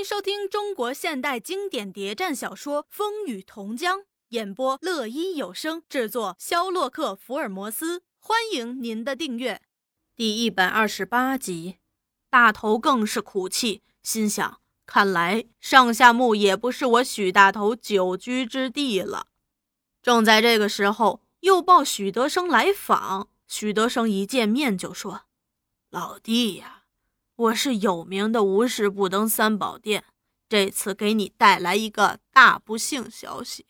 迎收听中国现代经典谍战小说《风雨同江》，演播乐一有声制作，肖洛克福尔摩斯，欢迎您的订阅。第一百二十八集，大头更是苦气，心想：看来上下墓也不是我许大头久居之地了。正在这个时候，又报许德生来访。许德生一见面就说：“老弟呀。”我是有名的无事不登三宝殿，这次给你带来一个大不幸消息：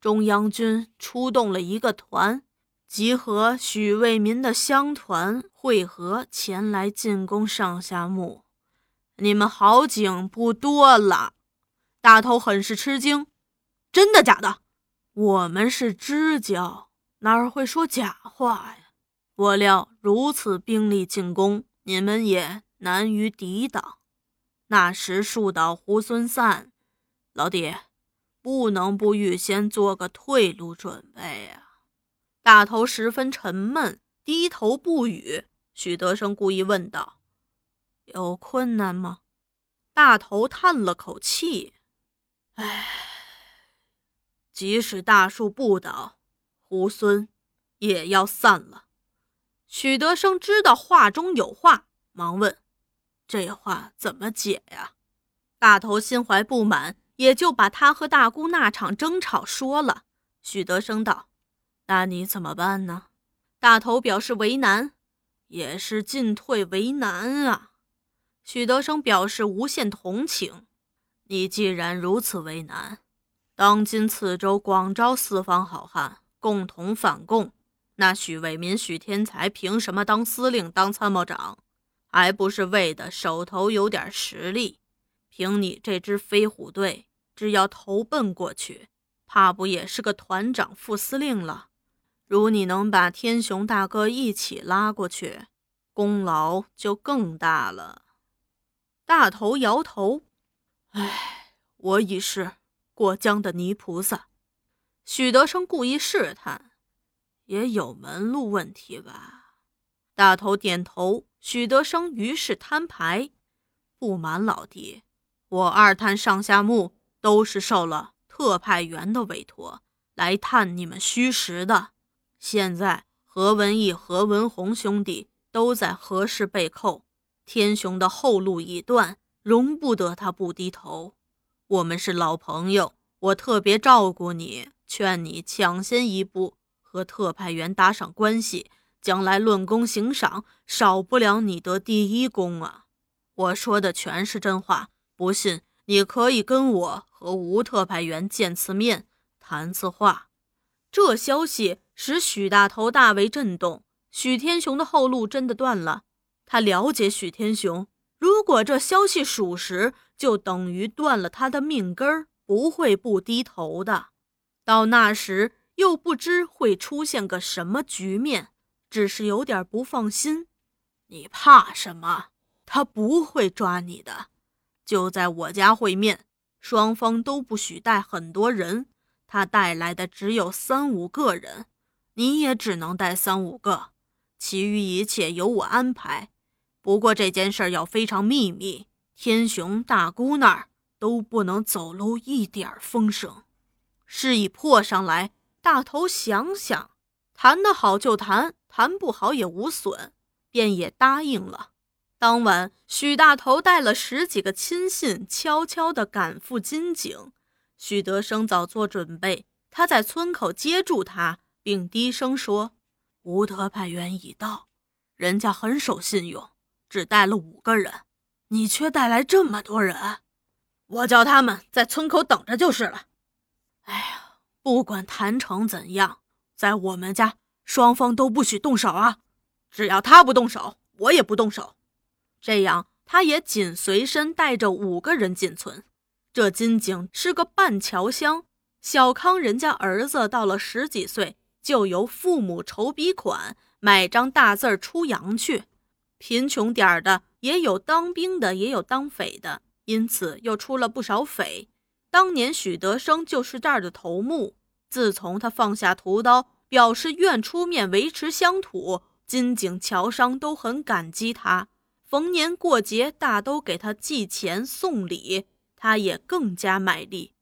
中央军出动了一个团，集合许卫民的乡团会合前来进攻上下墓。你们好景不多了。大头很是吃惊：“真的假的？我们是知交，哪会说假话呀？我料如此兵力进攻，你们也……”难于抵挡。那时树倒猢狲散，老弟，不能不预先做个退路准备啊！大头十分沉闷，低头不语。许德生故意问道：“有困难吗？”大头叹了口气：“唉，即使大树不倒，猢狲也要散了。”许德生知道话中有话，忙问。这话怎么解呀？大头心怀不满，也就把他和大姑那场争吵说了。许德生道：“那你怎么办呢？”大头表示为难，也是进退为难啊。许德生表示无限同情：“你既然如此为难，当今此州广招四方好汉，共同反共，那许伟民、许天才凭什么当司令、当参谋长？”还不是为的手头有点实力，凭你这支飞虎队，只要投奔过去，怕不也是个团长、副司令了？如你能把天雄大哥一起拉过去，功劳就更大了。大头摇头，唉，我已是过江的泥菩萨。许德生故意试探，也有门路问题吧？大头点头。许德生于是摊牌：“不瞒老弟，我二探上下墓都是受了特派员的委托来探你们虚实的。现在何文义、何文宏兄弟都在何氏被扣，天雄的后路已断，容不得他不低头。我们是老朋友，我特别照顾你，劝你抢先一步和特派员打上关系。”将来论功行赏，少不了你得第一功啊！我说的全是真话，不信你可以跟我和吴特派员见次面，谈次话。这消息使许大头大为震动。许天雄的后路真的断了。他了解许天雄，如果这消息属实，就等于断了他的命根儿，不会不低头的。到那时，又不知会出现个什么局面。只是有点不放心，你怕什么？他不会抓你的。就在我家会面，双方都不许带很多人，他带来的只有三五个人，你也只能带三五个，其余一切由我安排。不过这件事要非常秘密，天雄大姑那儿都不能走漏一点风声。事已破上来，大头想想，谈得好就谈。谈不好也无损，便也答应了。当晚，许大头带了十几个亲信，悄悄地赶赴金井。许德生早做准备，他在村口接住他，并低声说：“吴特派员已到，人家很守信用，只带了五个人，你却带来这么多人，我叫他们在村口等着就是了。”哎呀，不管谈成怎样，在我们家。双方都不许动手啊！只要他不动手，我也不动手。这样，他也紧随身带着五个人进村。这金井是个半桥乡，小康人家儿子到了十几岁，就由父母筹笔款买张大字儿出洋去。贫穷点儿的也有当兵的，也有当匪的，因此又出了不少匪。当年许德生就是这儿的头目。自从他放下屠刀。表示愿出面维持乡土，金井侨商都很感激他，逢年过节大都给他寄钱送礼，他也更加卖力。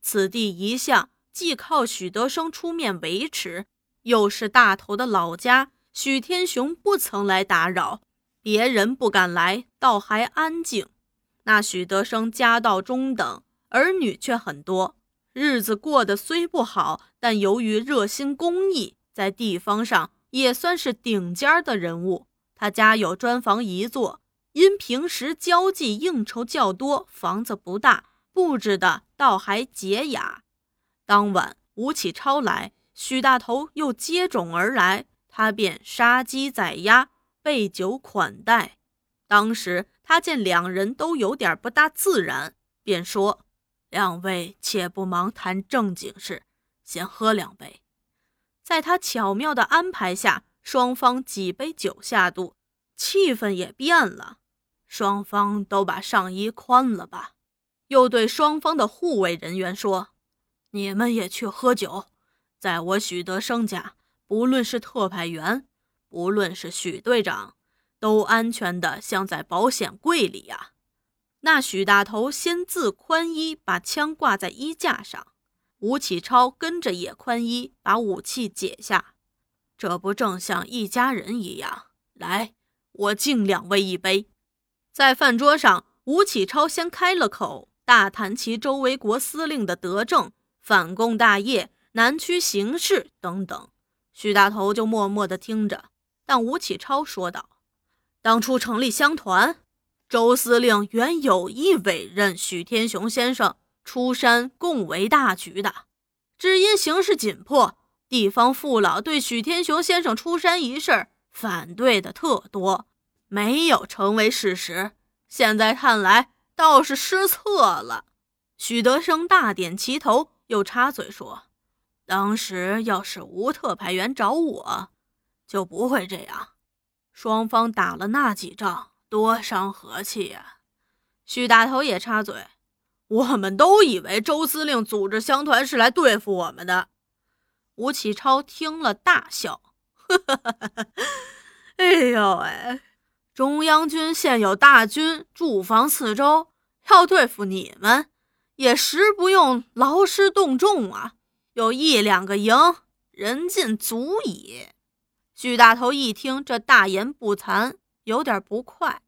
此地一向既靠许德生出面维持，又是大头的老家，许天雄不曾来打扰，别人不敢来，倒还安静。那许德生家道中等，儿女却很多，日子过得虽不好，但由于热心公益，在地方上也算是顶尖的人物。他家有砖房一座，因平时交际应酬较多，房子不大，布置的倒还洁雅。当晚，吴启超来，许大头又接踵而来，他便杀鸡宰鸭，备酒款待。当时他见两人都有点不大自然，便说：“两位且不忙谈正经事，先喝两杯。”在他巧妙的安排下。双方几杯酒下肚，气氛也变了。双方都把上衣宽了吧，又对双方的护卫人员说：“你们也去喝酒，在我许德生家，不论是特派员，不论是许队长，都安全的像在保险柜里呀。”那许大头先自宽衣，把枪挂在衣架上，吴启超跟着也宽衣，把武器解下。这不正像一家人一样？来，我敬两位一杯。在饭桌上，吴启超先开了口，大谈其周围国司令的德政、反共大业、南区形势等等。许大头就默默地听着。但吴启超说道：“当初成立乡团，周司令原有意委任许天雄先生出山共为大局的，只因形势紧迫。”地方父老对许天雄先生出山一事反对的特多，没有成为事实。现在看来，倒是失策了。许德生大点齐头，又插嘴说：“当时要是吴特派员找我，就不会这样。双方打了那几仗，多伤和气呀。”许大头也插嘴：“我们都以为周司令组织乡团是来对付我们的。”吴启超听了大笑，呵呵呵呵，哎呦喂，中央军现有大军驻防四周，要对付你们，也实不用劳师动众啊，有一两个营，人尽足矣。许大头一听这大言不惭，有点不快，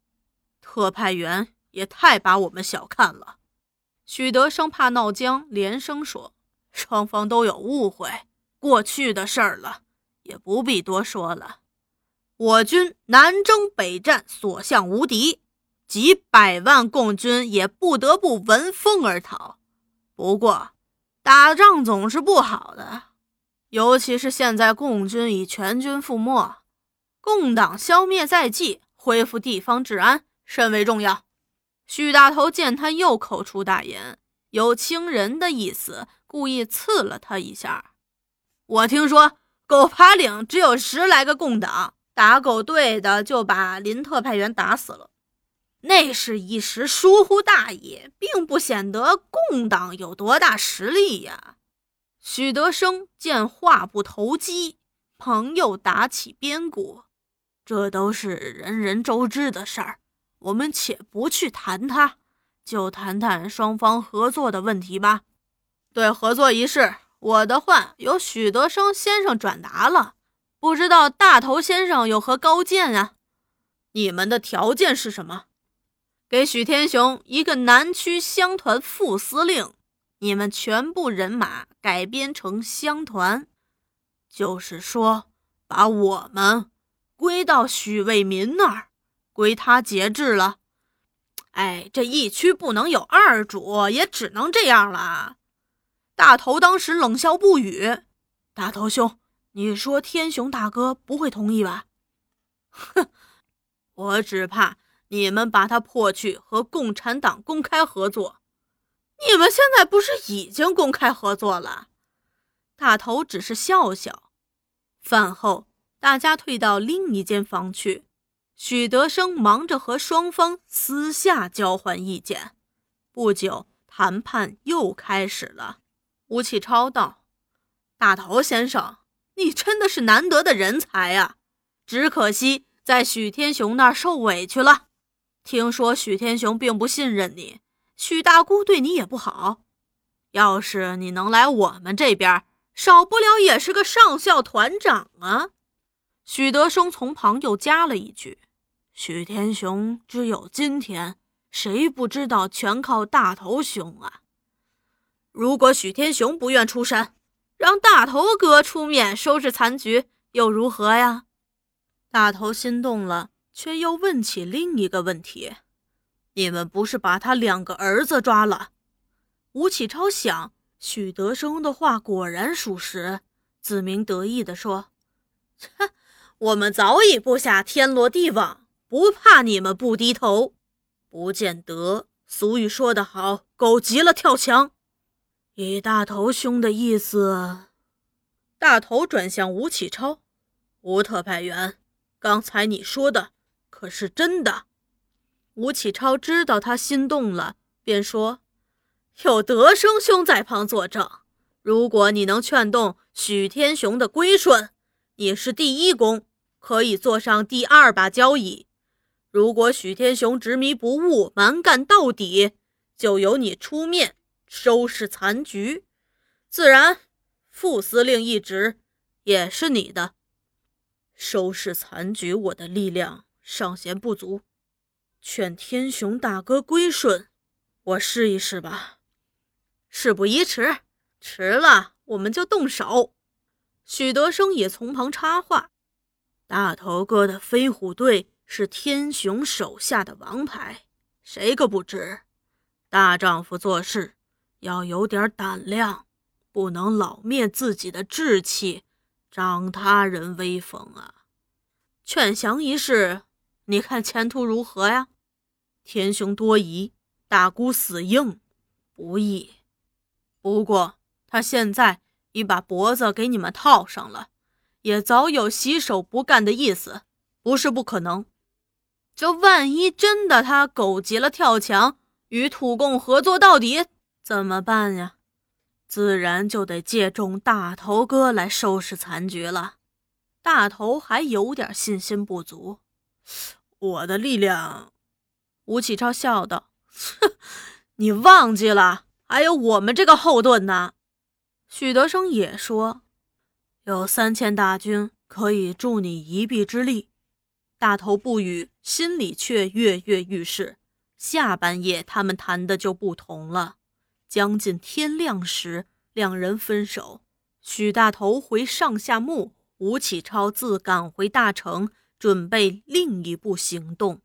特派员也太把我们小看了。许德生怕闹僵，连声说：“双方都有误会。”过去的事儿了，也不必多说了。我军南征北战，所向无敌，几百万共军也不得不闻风而逃。不过，打仗总是不好的，尤其是现在共军已全军覆没，共党消灭在即，恢复地方治安甚为重要。许大头见他又口出大言，有轻人的意思，故意刺了他一下。我听说狗爬岭只有十来个共党打狗队的，就把林特派员打死了。那是一时疏忽大意，并不显得共党有多大实力呀。许德生见话不投机，朋友打起边鼓，这都是人人周知的事儿。我们且不去谈他，就谈谈双方合作的问题吧。对合作一事。我的话由许德生先生转达了，不知道大头先生有何高见啊？你们的条件是什么？给许天雄一个南区乡团副司令，你们全部人马改编成乡团，就是说把我们归到许卫民那儿，归他节制了。哎，这一区不能有二主，也只能这样了。大头当时冷笑不语。大头兄，你说天雄大哥不会同意吧？哼，我只怕你们把他迫去和共产党公开合作。你们现在不是已经公开合作了？大头只是笑笑。饭后，大家退到另一间房去。许德生忙着和双方私下交换意见。不久，谈判又开始了。吴启超道：“大头先生，你真的是难得的人才啊！只可惜在许天雄那儿受委屈了。听说许天雄并不信任你，许大姑对你也不好。要是你能来我们这边，少不了也是个上校团长啊。”许德生从旁又加了一句：“许天雄只有今天，谁不知道全靠大头兄啊？如果许天雄不愿出山，让大头哥出面收拾残局又如何呀？”大头心动了，却又问起另一个问题：“你们不是把他两个儿子抓了？”吴启超想，许德生的话果然属实，自鸣得意地说：“切。”我们早已布下天罗地网，不怕你们不低头。不见得。俗语说得好，狗急了跳墙。以大头兄的意思，大头转向吴启超，吴特派员，刚才你说的可是真的？吴启超知道他心动了，便说：“有德生兄在旁作证，如果你能劝动许天雄的归顺，你是第一功。”可以坐上第二把交椅。如果许天雄执迷不悟、蛮干到底，就由你出面收拾残局。自然，副司令一职也是你的。收拾残局，我的力量尚嫌不足。劝天雄大哥归顺，我试一试吧。事不宜迟，迟了我们就动手。许德生也从旁插话。大头哥的飞虎队是天雄手下的王牌，谁个不知？大丈夫做事要有点胆量，不能老灭自己的志气，长他人威风啊！劝降一事，你看前途如何呀？天雄多疑，大姑死硬，不易。不过他现在已把脖子给你们套上了。也早有洗手不干的意思，不是不可能。这万一真的他狗急了跳墙，与土共合作到底，怎么办呀？自然就得借重大头哥来收拾残局了。大头还有点信心不足。我的力量，吴启超笑道：“哼，你忘记了，还有我们这个后盾呢。”许德生也说。有三千大军可以助你一臂之力。大头不语，心里却跃跃欲试。下半夜他们谈的就不同了。将近天亮时，两人分手。许大头回上下墓，吴启超自赶回大城，准备另一步行动。